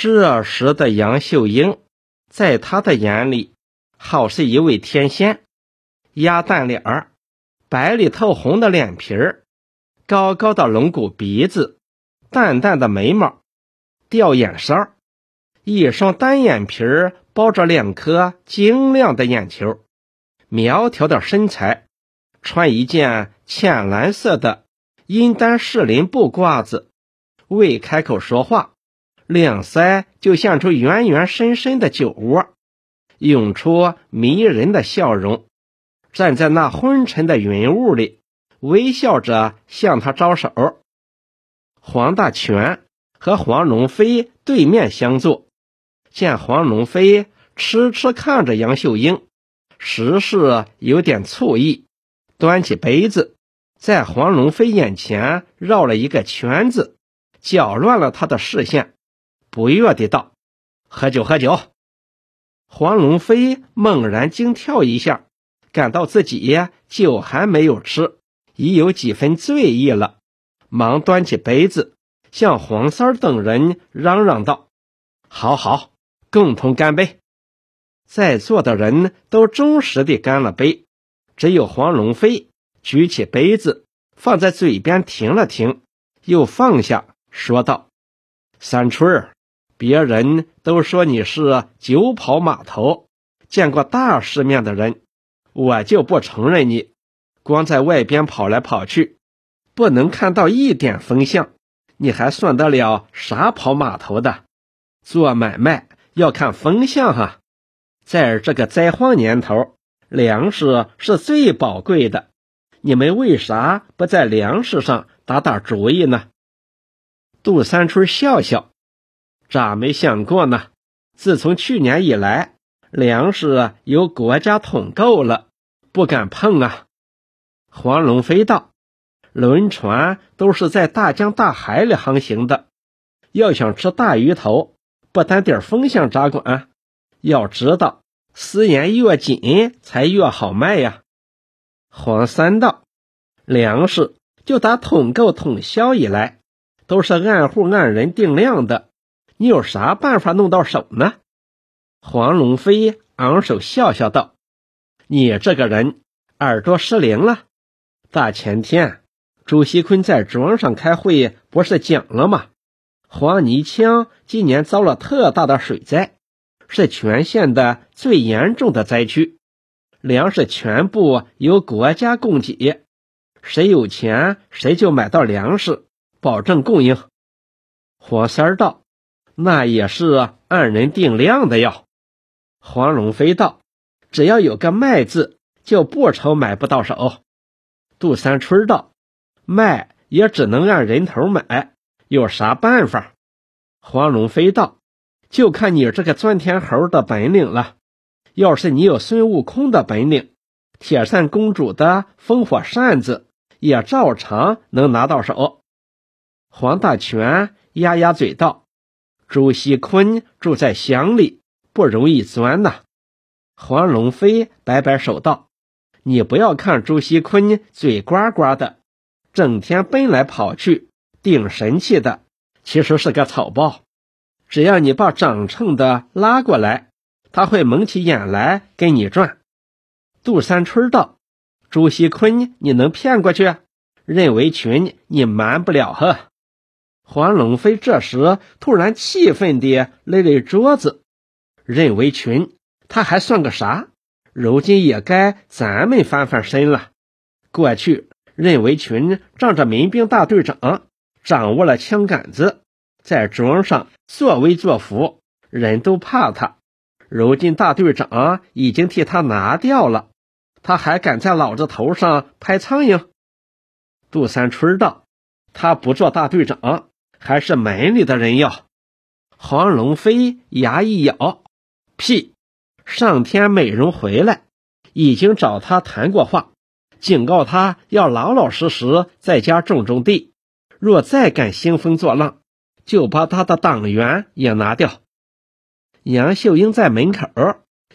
这时的杨秀英，在他的眼里，好是一位天仙，鸭蛋脸儿，白里透红的脸皮儿，高高的龙骨鼻子，淡淡的眉毛，吊眼梢，一双单眼皮儿包着两颗晶亮的眼球，苗条的身材，穿一件浅蓝色的阴丹士林布褂子，未开口说话。两腮就像出圆圆深深的酒窝，涌出迷人的笑容。站在那昏沉的云雾里，微笑着向他招手。黄大全和黄龙飞对面相坐，见黄龙飞痴痴看着杨秀英，实是有点醋意，端起杯子，在黄龙飞眼前绕了一个圈子，搅乱了他的视线。不悦的道：“喝酒，喝酒！”黄龙飞猛然惊跳一下，感到自己酒还没有吃，已有几分醉意了，忙端起杯子，向黄三等人嚷嚷道：“好好，共同干杯！”在座的人都忠实的干了杯，只有黄龙飞举起杯子，放在嘴边停了停，又放下，说道：“三春儿。”别人都说你是酒跑码头，见过大世面的人，我就不承认你。光在外边跑来跑去，不能看到一点风向，你还算得了啥跑码头的？做买卖要看风向哈，在这个灾荒年头，粮食是最宝贵的，你们为啥不在粮食上打打主意呢？杜三春笑笑。咋没想过呢？自从去年以来，粮食由国家统购了，不敢碰啊。黄龙飞道：“轮船都是在大江大海里航行的，要想吃大鱼头，不单点风向咋管，要知道丝盐越紧才越好卖呀。”黄三道：“粮食就打统购统销以来，都是按户按人定量的。”你有啥办法弄到手呢？黄龙飞昂首笑笑道：“你这个人耳朵失灵了。大前天，朱锡坤在庄上开会，不是讲了吗？黄泥腔今年遭了特大的水灾，是全县的最严重的灾区，粮食全部由国家供给，谁有钱谁就买到粮食，保证供应。”黄三儿道。那也是按人定量的哟。黄龙飞道：“只要有个卖字，就不愁买不到手。”杜三春道：“卖也只能按人头买，有啥办法？”黄龙飞道：“就看你这个钻天猴的本领了。要是你有孙悟空的本领，铁扇公主的风火扇子也照常能拿到手。”黄大全压压嘴道。朱锡坤住在乡里，不容易钻呐。黄龙飞摆摆手道：“你不要看朱锡坤嘴呱呱的，整天奔来跑去，顶神气的，其实是个草包。只要你把长秤的拉过来，他会蒙起眼来跟你转。”杜三春道：“朱锡坤你能骗过去？任维群你瞒不了呵。”黄龙飞这时突然气愤地擂擂桌子：“任维群，他还算个啥？如今也该咱们翻翻身了。过去任维群仗着民兵大队长，掌握了枪杆子，在庄上作威作福，人都怕他。如今大队长已经替他拿掉了，他还敢在老子头上拍苍蝇？”杜三春道：“他不做大队长。”还是门里的人要。黄龙飞牙一咬，屁！上天美容回来，已经找他谈过话，警告他要老老实实在家种种地，若再敢兴风作浪，就把他的党员也拿掉。杨秀英在门口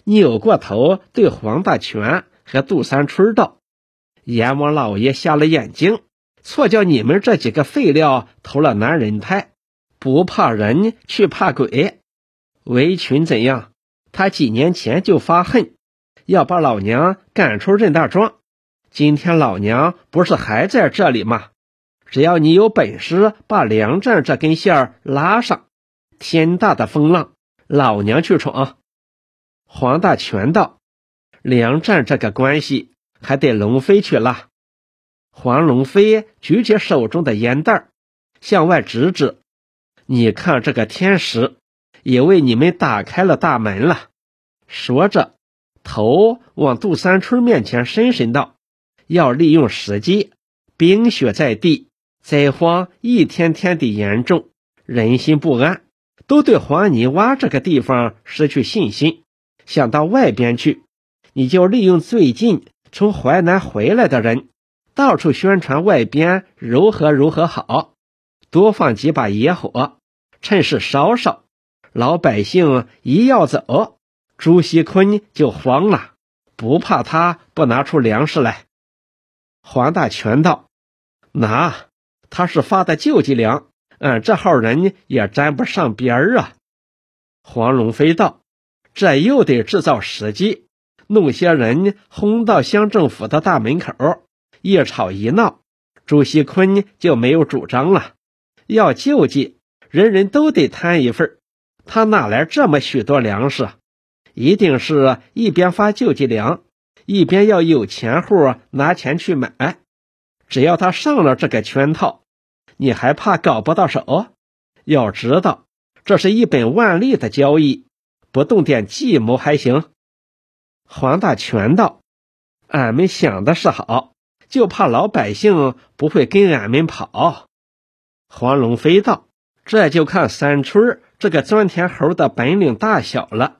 扭过头，对黄大全和杜三春道：“阎王老爷瞎了眼睛。”错叫你们这几个废料投了男人胎，不怕人，却怕鬼。围裙怎样？他几年前就发恨，要把老娘赶出任大庄。今天老娘不是还在这里吗？只要你有本事把梁战这根线儿拉上，天大的风浪，老娘去闯。黄大全道：“梁战这个关系还得龙飞去拉。”黄龙飞举起手中的烟袋，向外指指：“你看这个天使。”也为你们打开了大门了。说着，头往杜三春面前伸伸道：“要利用时机，冰雪在地，灾荒一天天的严重，人心不安，都对黄泥洼这个地方失去信心，想到外边去。你就利用最近从淮南回来的人，到处宣传外边如何如何好，多放几把野火，趁势烧烧。”老百姓一要走，朱锡坤就慌了，不怕他不拿出粮食来。黄大全道：“拿，他是发的救济粮，俺这号人也沾不上边儿啊。”黄龙飞道：“这又得制造时机，弄些人轰到乡政府的大门口，一吵一闹，朱锡坤就没有主张了。要救济，人人都得摊一份。”他哪来这么许多粮食？一定是一边发救济粮，一边要有钱户拿钱去买。只要他上了这个圈套，你还怕搞不到手？要知道，这是一本万利的交易，不动点计谋还行。黄大全道：“俺们想的是好，就怕老百姓不会跟俺们跑。”黄龙飞道：“这就看三春。”这个钻田猴的本领大小了，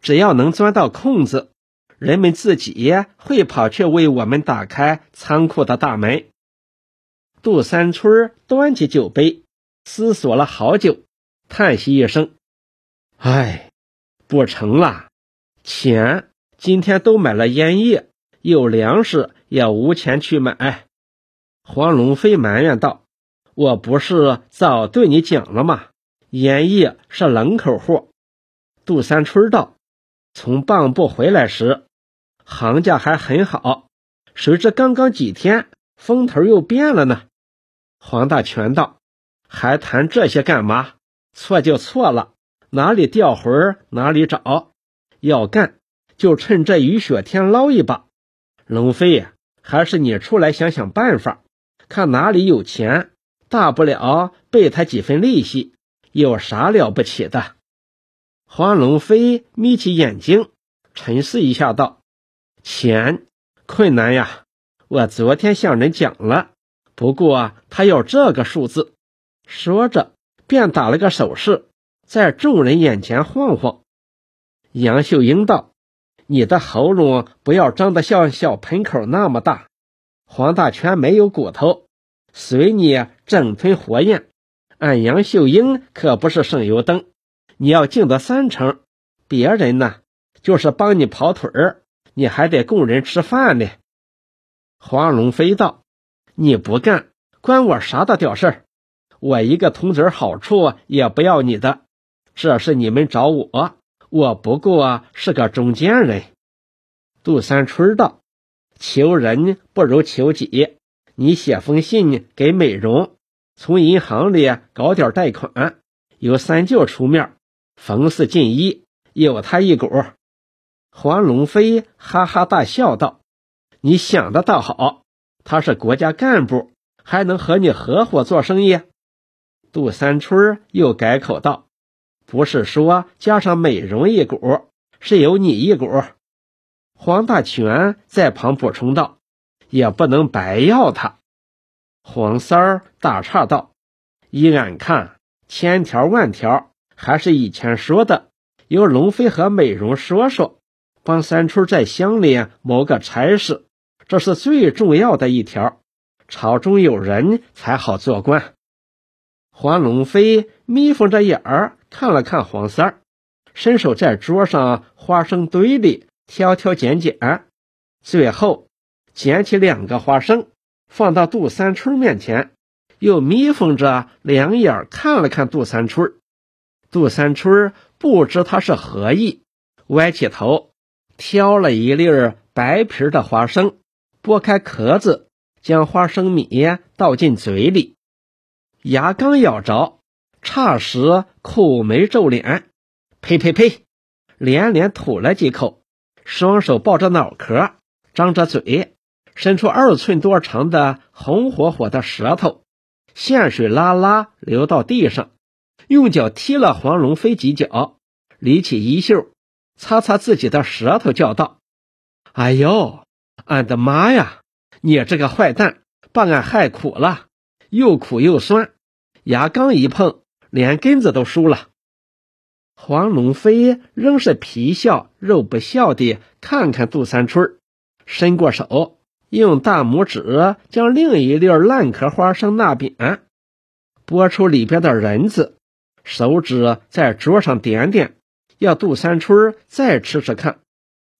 只要能钻到空子，人们自己会跑去为我们打开仓库的大门。杜三春端起酒杯，思索了好久，叹息一声：“唉，不成了，钱今天都买了烟叶，有粮食也无钱去买。”黄龙飞埋怨道：“我不是早对你讲了吗？”烟叶是冷口货。杜三春道：“从蚌埠回来时，行价还很好，谁知刚刚几天，风头又变了呢？”黄大全道：“还谈这些干嘛？错就错了，哪里掉魂哪里找。要干就趁这雨雪天捞一把。龙飞呀，还是你出来想想办法，看哪里有钱，大不了备他几分利息。”有啥了不起的？黄龙飞眯起眼睛，沉思一下，道：“钱困难呀，我昨天向人讲了，不过他要这个数字。”说着，便打了个手势，在众人眼前晃晃。杨秀英道：“你的喉咙不要张得像小盆口那么大。”黄大全没有骨头，随你整吞活咽。俺杨秀英可不是省油灯，你要敬得三成，别人呢就是帮你跑腿儿，你还得供人吃饭呢。黄龙飞道：“你不干，关我啥大屌事儿？我一个铜子好处也不要你的，这是你们找我，我不过是个中间人。”杜三春道：“求人不如求己，你写封信给美容。”从银行里搞点贷款，由三舅出面，冯四进一，有他一股。黄龙飞哈哈大笑道：“你想的倒好，他是国家干部，还能和你合伙做生意？”杜三春又改口道：“不是说加上美容一股，是有你一股。”黄大全在旁补充道：“也不能白要他。”黄三儿打岔道：“依俺看，千条万条，还是以前说的，由龙飞和美容说说，帮三春在乡里谋个差事，这是最重要的一条。朝中有人才好做官。”黄龙飞眯缝着眼儿看了看黄三儿，伸手在桌上花生堆里挑挑拣拣，最后捡起两个花生。放到杜三春面前，又眯缝着两眼看了看杜三春。杜三春不知他是何意，歪起头挑了一粒白皮的花生，剥开壳子，将花生米倒进嘴里，牙刚咬着，霎时苦眉皱脸，呸呸呸，连连吐了几口，双手抱着脑壳，张着嘴，伸出二寸多长的红火火的舌头，线水拉拉流到地上。用脚踢了黄龙飞几脚，理起衣袖，擦擦自己的舌头，叫道：“哎呦，俺的妈呀！你这个坏蛋，把俺害苦了，又苦又酸，牙刚一碰，连根子都输了。”黄龙飞仍是皮笑肉不笑的看看杜三春，伸过手，用大拇指将另一粒烂壳花生那扁，拨出里边的仁子。手指在桌上点点，要杜三春再吃吃看。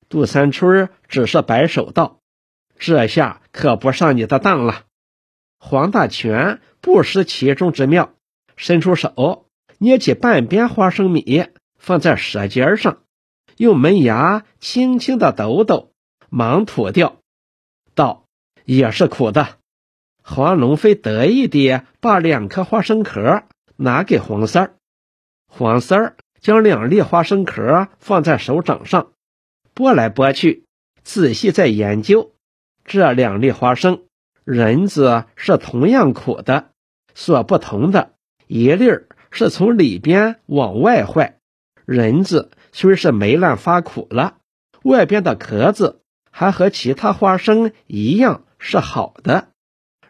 杜三春只是摆手道：“这下可不上你的当了。”黄大全不失其中之妙，伸出手捏起半边花生米，放在舌尖上，用门牙轻轻的抖抖，忙吐掉，道：“也是苦的。”黄龙飞得意地把两颗花生壳。拿给黄三儿，黄三儿将两粒花生壳放在手掌上，拨来拨去，仔细在研究这两粒花生。仁子是同样苦的，所不同的一粒儿是从里边往外坏，仁子虽是霉烂发苦了，外边的壳子还和其他花生一样是好的；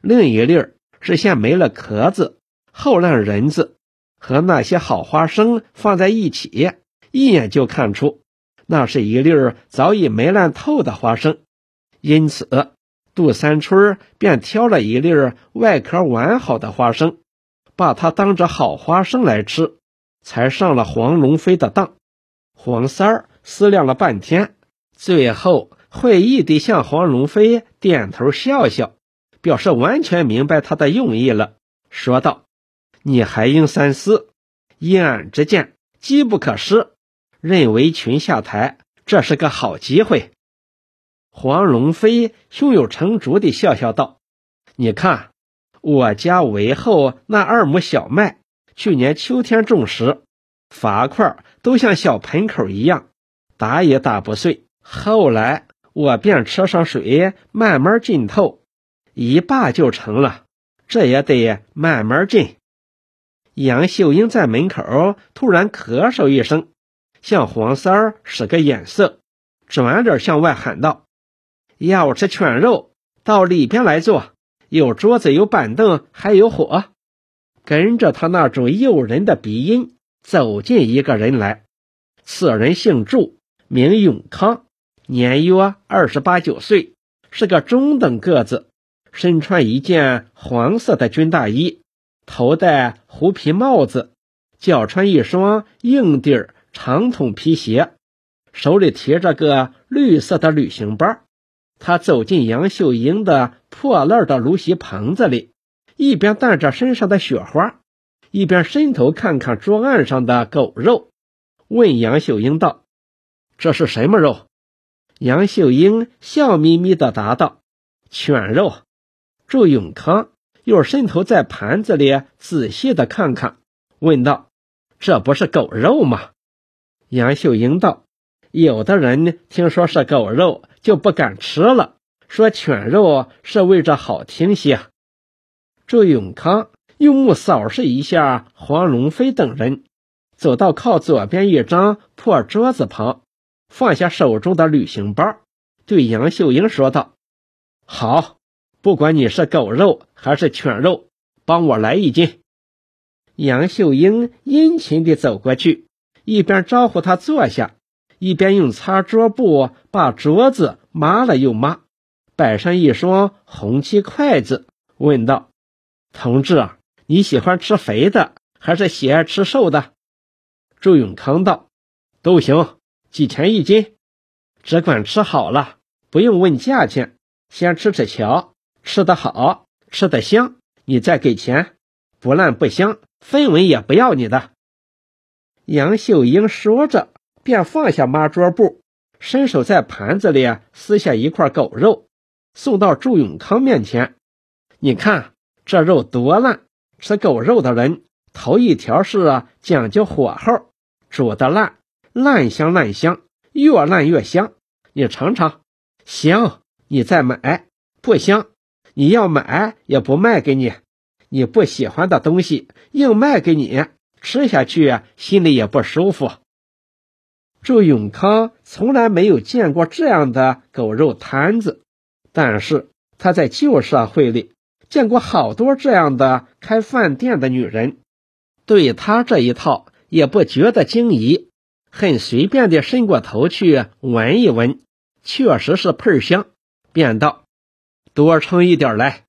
另一粒儿是先没了壳子。后烂仁子和那些好花生放在一起，一眼就看出那是一粒儿早已霉烂透的花生。因此，杜三春便挑了一粒儿外壳完好的花生，把它当着好花生来吃，才上了黄龙飞的当。黄三儿思量了半天，最后会意地向黄龙飞点头笑笑，表示完全明白他的用意了，说道。你还应三思，依俺之见，机不可失。任为群下台，这是个好机会。黄龙飞胸有成竹地笑笑道：“你看，我家围后那二亩小麦，去年秋天种时，伐块都像小盆口一样，打也打不碎。后来我便车上水，慢慢浸透，一罢就成了。这也得慢慢浸。”杨秀英在门口突然咳嗽一声，向黄三使个眼色，转脸向外喊道：“要吃犬肉，到里边来坐，有桌子，有板凳，还有火。”跟着他那种诱人的鼻音走进一个人来，此人姓祝，名永康，年约二十八九岁，是个中等个子，身穿一件黄色的军大衣。头戴狐皮帽子，脚穿一双硬底儿长筒皮鞋，手里提着个绿色的旅行包。他走进杨秀英的破烂的芦席棚子里，一边掸着身上的雪花，一边伸头看看桌案上的狗肉，问杨秀英道：“这是什么肉？”杨秀英笑眯眯的答道：“犬肉。”祝永康。又伸头在盘子里仔细的看看，问道：“这不是狗肉吗？”杨秀英道：“有的人听说是狗肉，就不敢吃了，说犬肉是为着好听些。”祝永康用目扫视一下黄龙飞等人，走到靠左边一张破桌子旁，放下手中的旅行包，对杨秀英说道：“好。”不管你是狗肉还是犬肉，帮我来一斤。杨秀英殷勤地走过去，一边招呼他坐下，一边用擦桌布把桌子抹了又抹，摆上一双红漆筷子，问道：“同志，你喜欢吃肥的，还是喜爱吃瘦的？”周永康道：“都行，几钱一斤？只管吃好了，不用问价钱，先吃吃瞧。”吃得好，吃得香，你再给钱，不烂不香，分文也不要你的。”杨秀英说着，便放下抹桌布，伸手在盘子里撕下一块狗肉，送到祝永康面前。你看这肉多烂！吃狗肉的人头一条是讲究火候，煮的烂，烂香烂香，越烂越香。你尝尝，香你再买，不香你要买也不卖给你。你不喜欢的东西硬卖给你，吃下去心里也不舒服。祝永康从来没有见过这样的狗肉摊子，但是他在旧社会里。见过好多这样的开饭店的女人，对他这一套也不觉得惊疑，很随便的伸过头去闻一闻，确实是喷香，便道：“多盛一点来。”